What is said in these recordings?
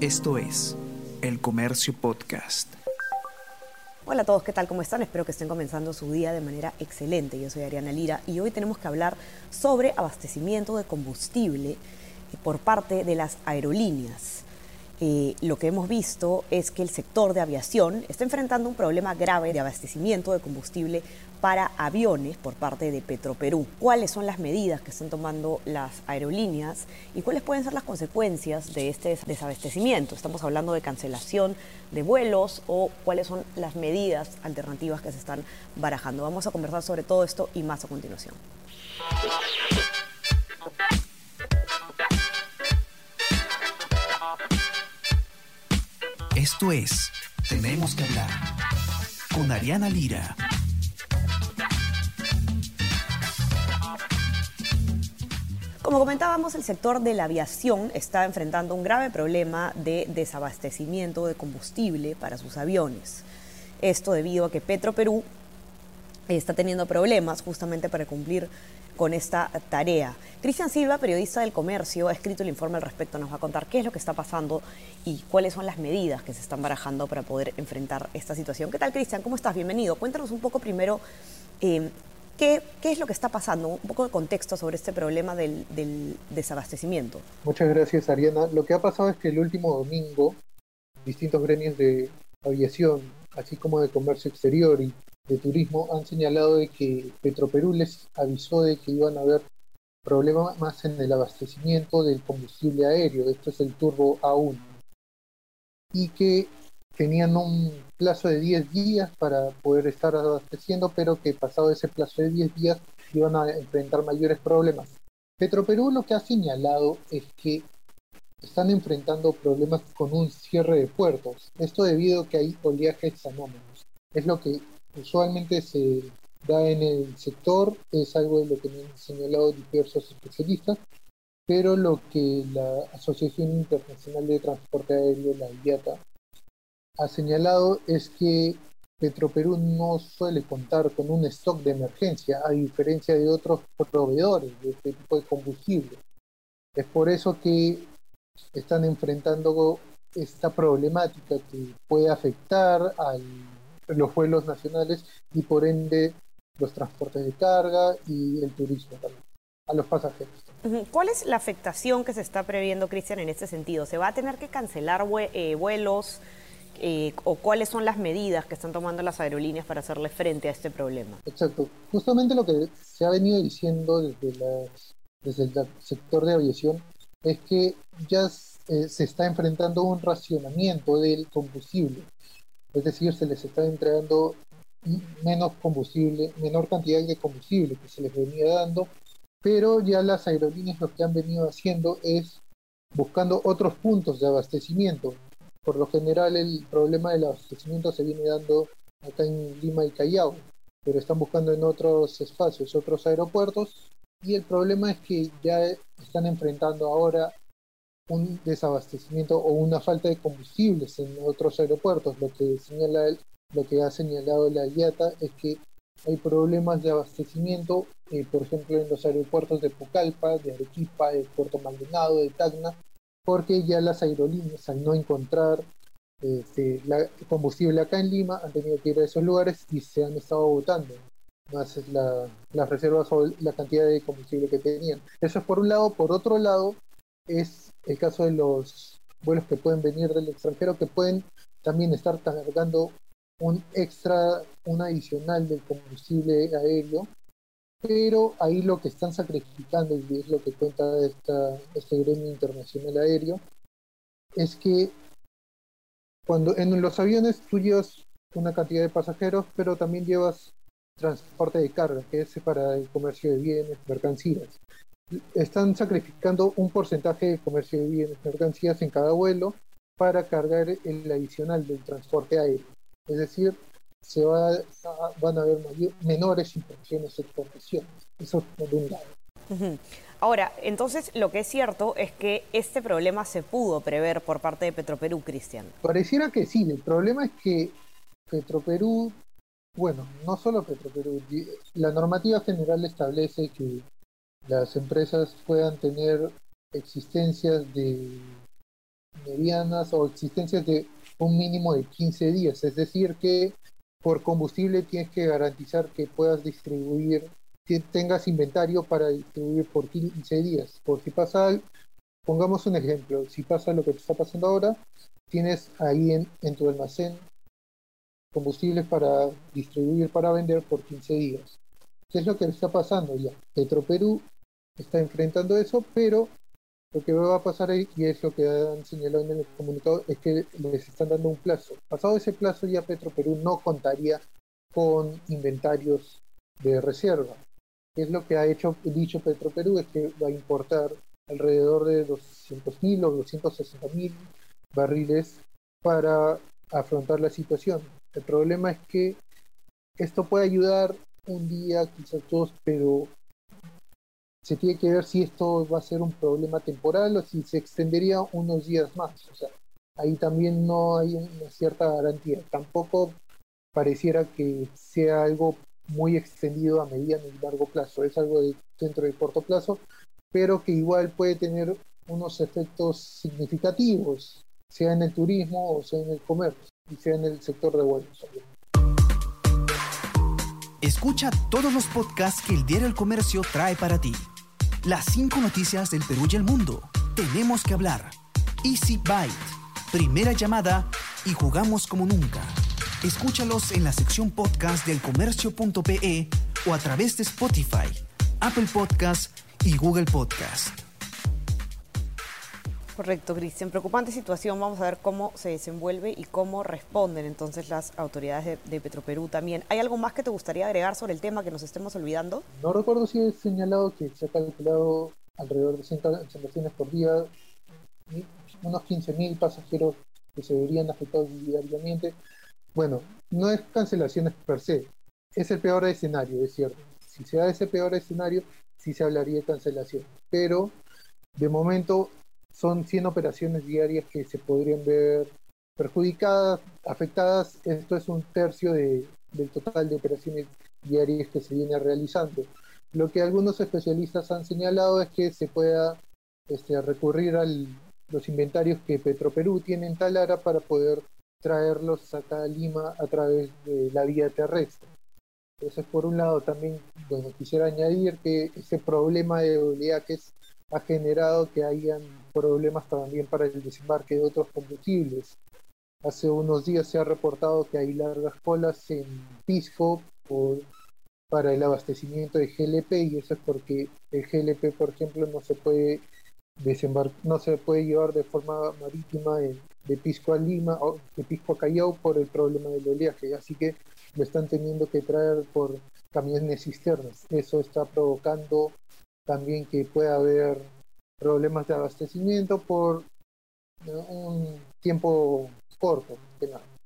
Esto es El Comercio Podcast. Hola a todos, ¿qué tal? ¿Cómo están? Espero que estén comenzando su día de manera excelente. Yo soy Ariana Lira y hoy tenemos que hablar sobre abastecimiento de combustible por parte de las aerolíneas. Lo que hemos visto es que el sector de aviación está enfrentando un problema grave de abastecimiento de combustible para aviones por parte de Petroperú. ¿Cuáles son las medidas que están tomando las aerolíneas y cuáles pueden ser las consecuencias de este desabastecimiento? Estamos hablando de cancelación de vuelos o cuáles son las medidas alternativas que se están barajando. Vamos a conversar sobre todo esto y más a continuación. Esto es Tenemos que hablar con Ariana Lira. Como comentábamos, el sector de la aviación está enfrentando un grave problema de desabastecimiento de combustible para sus aviones. Esto debido a que Petroperú está teniendo problemas justamente para cumplir con esta tarea. Cristian Silva, periodista del comercio, ha escrito el informe al respecto, nos va a contar qué es lo que está pasando y cuáles son las medidas que se están barajando para poder enfrentar esta situación. ¿Qué tal, Cristian? ¿Cómo estás? Bienvenido. Cuéntanos un poco primero eh, ¿qué, qué, es lo que está pasando, un poco de contexto sobre este problema del, del desabastecimiento. Muchas gracias, Ariana. Lo que ha pasado es que el último domingo distintos gremios de aviación, así como de comercio exterior y de turismo han señalado de que Petroperú les avisó de que iban a haber problemas más en el abastecimiento del combustible aéreo, esto es el Turbo A1, y que tenían un plazo de 10 días para poder estar abasteciendo, pero que pasado ese plazo de 10 días iban a enfrentar mayores problemas. Petroperú lo que ha señalado es que están enfrentando problemas con un cierre de puertos, esto debido a que hay oleajes anómalos. Es lo que usualmente se da en el sector, es algo de lo que han señalado diversos especialistas, pero lo que la Asociación Internacional de Transporte Aéreo, la IATA, ha señalado es que Petroperú no suele contar con un stock de emergencia, a diferencia de otros proveedores de este tipo de combustible. Es por eso que están enfrentando esta problemática que puede afectar al los vuelos nacionales y por ende los transportes de carga y el turismo también, a los pasajeros. ¿Cuál es la afectación que se está previendo, Cristian, en este sentido? ¿Se va a tener que cancelar eh, vuelos eh, o cuáles son las medidas que están tomando las aerolíneas para hacerle frente a este problema? Exacto. Justamente lo que se ha venido diciendo desde, las, desde el sector de aviación es que ya eh, se está enfrentando un racionamiento del combustible es decir, se les está entregando menos combustible, menor cantidad de combustible que se les venía dando, pero ya las aerolíneas lo que han venido haciendo es buscando otros puntos de abastecimiento. Por lo general el problema del abastecimiento se viene dando acá en Lima y Callao, pero están buscando en otros espacios, otros aeropuertos, y el problema es que ya están enfrentando ahora un desabastecimiento o una falta de combustibles en otros aeropuertos. Lo que señala lo que ha señalado la IATA es que hay problemas de abastecimiento, eh, por ejemplo, en los aeropuertos de Pucallpa, de Arequipa, de Puerto Maldonado, de Tacna, porque ya las aerolíneas al no encontrar este, combustible acá en Lima han tenido que ir a esos lugares y se han estado botando más la, las reservas o la cantidad de combustible que tenían. Eso es por un lado. Por otro lado, es el caso de los vuelos que pueden venir del extranjero, que pueden también estar cargando un extra, un adicional del combustible aéreo, pero ahí lo que están sacrificando, y es lo que cuenta esta, este gremio internacional aéreo, es que cuando en los aviones tú llevas una cantidad de pasajeros, pero también llevas transporte de carga, que es para el comercio de bienes, mercancías están sacrificando un porcentaje de comercio de bienes mercancías en cada vuelo para cargar el adicional del transporte aéreo. Es decir, se va, van a haber menores importaciones y exportaciones. Eso es por un lado. Ahora, entonces lo que es cierto es que este problema se pudo prever por parte de Petroperú, Cristian. Pareciera que sí, el problema es que Petroperú, bueno, no solo Petroperú, la normativa general establece que las empresas puedan tener existencias de medianas o existencias de un mínimo de 15 días. Es decir, que por combustible tienes que garantizar que puedas distribuir, que tengas inventario para distribuir por 15 días. Por si pasa, pongamos un ejemplo, si pasa lo que te está pasando ahora, tienes ahí en, en tu almacén combustibles para distribuir, para vender por 15 días. ¿Qué es lo que está pasando ya? Petroperú está enfrentando eso, pero lo que va a pasar ahí, y es lo que han señalado en el comunicado, es que les están dando un plazo. Pasado ese plazo ya Petroperú no contaría con inventarios de reserva. ¿Qué es lo que ha hecho dicho Petroperú? Es que va a importar alrededor de 200.000 o 260.000 barriles para afrontar la situación. El problema es que esto puede ayudar un día, quizás dos, pero se tiene que ver si esto va a ser un problema temporal o si se extendería unos días más. O sea, ahí también no hay una cierta garantía. Tampoco pareciera que sea algo muy extendido a mediano y largo plazo. Es algo de dentro de corto plazo, pero que igual puede tener unos efectos significativos, sea en el turismo o sea en el comercio y sea en el sector de vuelos. Escucha todos los podcasts que el Diario El Comercio trae para ti. Las cinco noticias del Perú y el mundo. Tenemos que hablar. Easy Byte. Primera llamada y jugamos como nunca. Escúchalos en la sección podcast del comercio.pe o a través de Spotify, Apple Podcast y Google Podcast. Correcto, Cristian. Preocupante situación. Vamos a ver cómo se desenvuelve y cómo responden entonces las autoridades de, Petroperú también. ¿Hay algo más que te gustaría agregar sobre el tema que nos estemos olvidando? No recuerdo si he señalado que se ha calculado alrededor de 100 cancelaciones por día, unos 15.000 pasajeros que se verían afectados diariamente. Bueno, no es cancelaciones per se, es el peor escenario, es cierto. Si se da ese peor escenario, sí se hablaría de cancelación. Pero de momento son 100 operaciones diarias que se podrían ver perjudicadas, afectadas. Esto es un tercio de, del total de operaciones diarias que se viene realizando. Lo que algunos especialistas han señalado es que se pueda este, recurrir a los inventarios que Petroperú tiene en Talara para poder traerlos acá a Lima a través de la vía terrestre. Entonces, por un lado, también bueno, quisiera añadir que ese problema de oleajes ha generado que hayan problemas también para el desembarque de otros combustibles. Hace unos días se ha reportado que hay largas colas en Pisco para el abastecimiento de GLP y eso es porque el GLP, por ejemplo, no se puede desembarcar, no se puede llevar de forma marítima de Pisco a Lima o de Pisco a Callao por el problema del oleaje, así que lo están teniendo que traer por camiones cisternas. Eso está provocando también que pueda haber problemas de abastecimiento por un tiempo corto,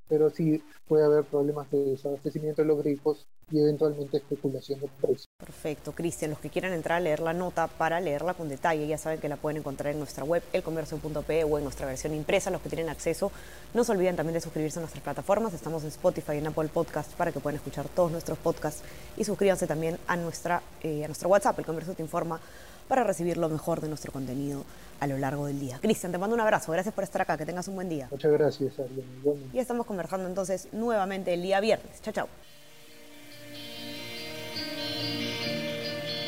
pero sí puede haber problemas de desabastecimiento de los grifos y eventualmente especulación de precios. Perfecto, Cristian. Los que quieran entrar a leer la nota para leerla con detalle, ya saben que la pueden encontrar en nuestra web, elcomercio.pe o en nuestra versión impresa. Los que tienen acceso, no se olviden también de suscribirse a nuestras plataformas. Estamos en Spotify y en Apple Podcast para que puedan escuchar todos nuestros podcasts y suscríbanse también a, nuestra, eh, a nuestro WhatsApp, El Comercio Te Informa, para recibir lo mejor de nuestro contenido a lo largo del día. Cristian, te mando un abrazo. Gracias por estar acá. Que tengas un buen día. Muchas gracias, Ariel. Y estamos conversando entonces nuevamente el día viernes. Chao, chao.